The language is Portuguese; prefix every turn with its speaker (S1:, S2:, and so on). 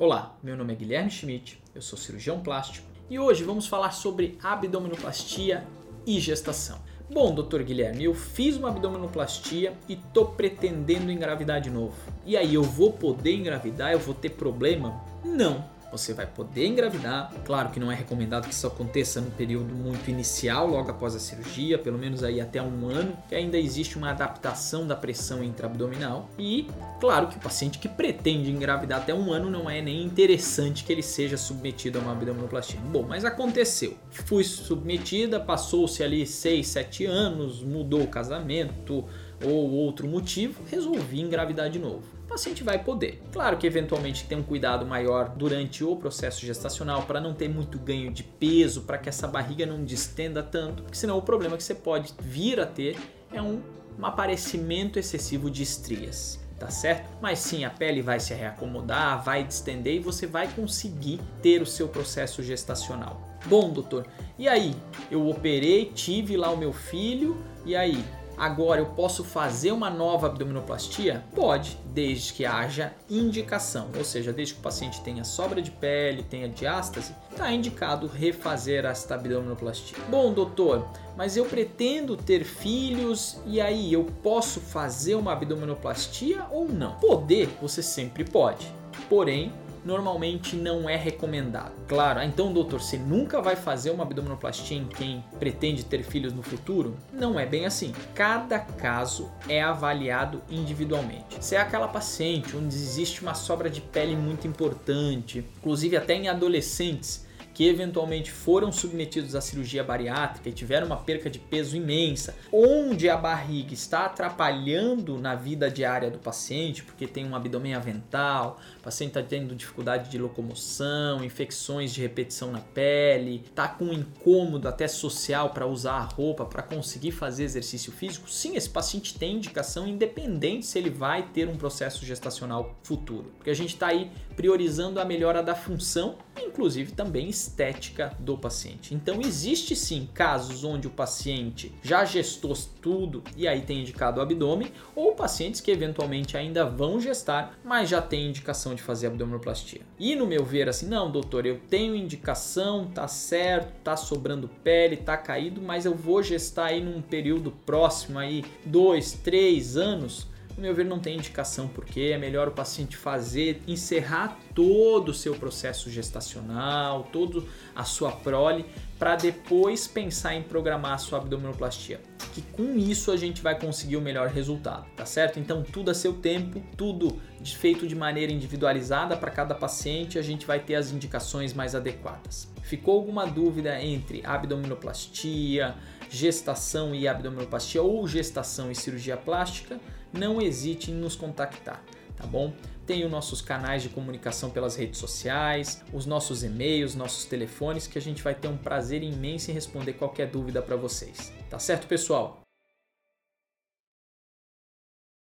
S1: Olá, meu nome é Guilherme Schmidt, eu sou cirurgião plástico e hoje vamos falar sobre abdominoplastia e gestação. Bom, doutor Guilherme, eu fiz uma abdominoplastia e tô pretendendo engravidar de novo. E aí, eu vou poder engravidar? Eu vou ter problema? Não você vai poder engravidar. Claro que não é recomendado que isso aconteça no período muito inicial, logo após a cirurgia, pelo menos aí até um ano, que ainda existe uma adaptação da pressão intraabdominal. E claro que o paciente que pretende engravidar até um ano não é nem interessante que ele seja submetido a uma abdominoplastia. Bom, mas aconteceu. Fui submetida, passou-se ali 6, 7 anos, mudou o casamento ou outro motivo, resolvi engravidar de novo paciente vai poder. Claro que eventualmente tem um cuidado maior durante o processo gestacional para não ter muito ganho de peso, para que essa barriga não distenda tanto, porque senão o problema que você pode vir a ter é um, um aparecimento excessivo de estrias tá certo? Mas sim, a pele vai se reacomodar, vai distender e você vai conseguir ter o seu processo gestacional. Bom, doutor, e aí? Eu operei, tive lá o meu filho, e aí? Agora eu posso fazer uma nova abdominoplastia? Pode, desde que haja indicação, ou seja, desde que o paciente tenha sobra de pele, tenha diástase, está indicado refazer esta abdominoplastia. Bom, doutor, mas eu pretendo ter filhos e aí eu posso fazer uma abdominoplastia ou não? Poder, você sempre pode. Porém, normalmente não é recomendado. Claro, ah, então, doutor, você nunca vai fazer uma abdominoplastia em quem pretende ter filhos no futuro? Não é bem assim. Cada caso é avaliado individualmente. Se é aquela paciente onde existe uma sobra de pele muito importante, inclusive até em adolescentes, que eventualmente foram submetidos à cirurgia bariátrica e tiveram uma perca de peso imensa, onde a barriga está atrapalhando na vida diária do paciente, porque tem um abdômen avental, o paciente está tendo dificuldade de locomoção, infecções de repetição na pele, está com um incômodo até social para usar a roupa, para conseguir fazer exercício físico, sim, esse paciente tem indicação independente se ele vai ter um processo gestacional futuro, porque a gente está aí priorizando a melhora da função, inclusive também estética do paciente. Então existe sim casos onde o paciente já gestou tudo e aí tem indicado o abdômen, ou pacientes que eventualmente ainda vão gestar, mas já tem indicação de fazer abdominoplastia. E no meu ver assim, não, doutor, eu tenho indicação, tá certo, tá sobrando pele, tá caído, mas eu vou gestar aí num período próximo aí, dois, três anos no meu ver, não tem indicação porque é melhor o paciente fazer, encerrar todo o seu processo gestacional, toda a sua prole, para depois pensar em programar a sua abdominoplastia. Que com isso a gente vai conseguir o melhor resultado, tá certo? Então tudo a seu tempo, tudo feito de maneira individualizada para cada paciente, a gente vai ter as indicações mais adequadas. Ficou alguma dúvida entre abdominoplastia, gestação e abdominoplastia ou gestação e cirurgia plástica? Não hesite em nos contactar, tá bom? Tem os nossos canais de comunicação pelas redes sociais, os nossos e-mails, nossos telefones, que a gente vai ter um prazer imenso em responder qualquer dúvida para vocês. Tá certo, pessoal?